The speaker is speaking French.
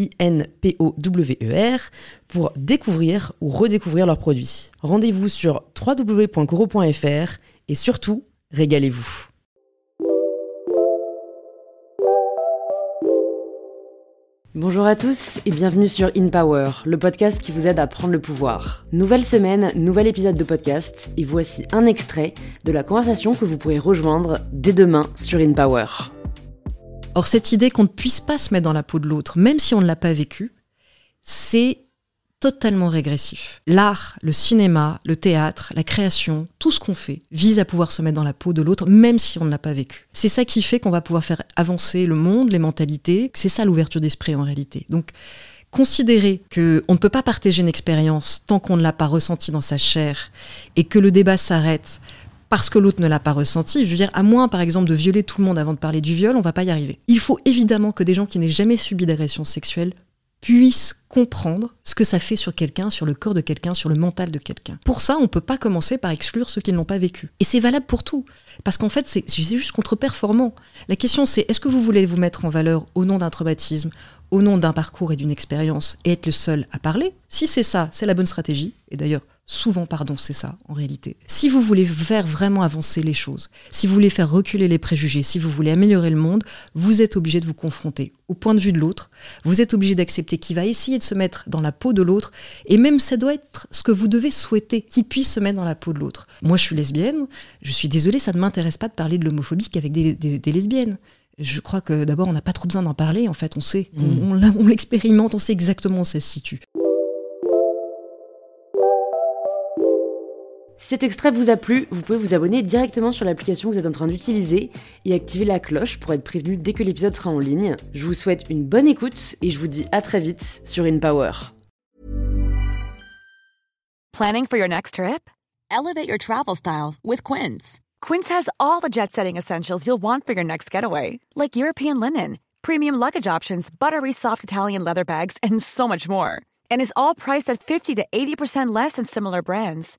I-N-P-O-W-E-R, pour découvrir ou redécouvrir leurs produits. Rendez-vous sur www.coro.fr et surtout, régalez-vous. Bonjour à tous et bienvenue sur In Power, le podcast qui vous aide à prendre le pouvoir. Nouvelle semaine, nouvel épisode de podcast et voici un extrait de la conversation que vous pourrez rejoindre dès demain sur In Power. Or, cette idée qu'on ne puisse pas se mettre dans la peau de l'autre, même si on ne l'a pas vécu, c'est totalement régressif. L'art, le cinéma, le théâtre, la création, tout ce qu'on fait vise à pouvoir se mettre dans la peau de l'autre, même si on ne l'a pas vécu. C'est ça qui fait qu'on va pouvoir faire avancer le monde, les mentalités. C'est ça l'ouverture d'esprit en réalité. Donc, considérer que on ne peut pas partager une expérience tant qu'on ne l'a pas ressentie dans sa chair et que le débat s'arrête parce que l'autre ne l'a pas ressenti. Je veux dire, à moins, par exemple, de violer tout le monde avant de parler du viol, on va pas y arriver. Il faut évidemment que des gens qui n'aient jamais subi d'agression sexuelle puissent comprendre ce que ça fait sur quelqu'un, sur le corps de quelqu'un, sur le mental de quelqu'un. Pour ça, on peut pas commencer par exclure ceux qui ne l'ont pas vécu. Et c'est valable pour tout. Parce qu'en fait, c'est juste contre-performant. La question, c'est est-ce que vous voulez vous mettre en valeur au nom d'un traumatisme, au nom d'un parcours et d'une expérience, et être le seul à parler? Si c'est ça, c'est la bonne stratégie. Et d'ailleurs, Souvent, pardon, c'est ça, en réalité. Si vous voulez faire vraiment avancer les choses, si vous voulez faire reculer les préjugés, si vous voulez améliorer le monde, vous êtes obligé de vous confronter au point de vue de l'autre, vous êtes obligé d'accepter qu'il va essayer de se mettre dans la peau de l'autre, et même ça doit être ce que vous devez souhaiter, qu'il puisse se mettre dans la peau de l'autre. Moi, je suis lesbienne, je suis désolée, ça ne m'intéresse pas de parler de l'homophobie qu'avec des, lesbiennes je crois que d'abord, on n'a pas trop besoin d'en parler, en fait, on sait, on, mm. on l'expérimente, on sait exactement où ça se situe. Si cet extrait vous a plu, vous pouvez vous abonner directement sur l'application que vous êtes en train d'utiliser et activer la cloche pour être prévenu dès que l'épisode sera en ligne. Je vous souhaite une bonne écoute et je vous dis à très vite sur InPower. Planning for your next trip? Elevate your travel style with Quince. Quince has all the jet-setting essentials you'll want for your next getaway, like European linen, premium luggage options, buttery soft Italian leather bags, and so much more. And is all priced at 50 to 80% less than similar brands.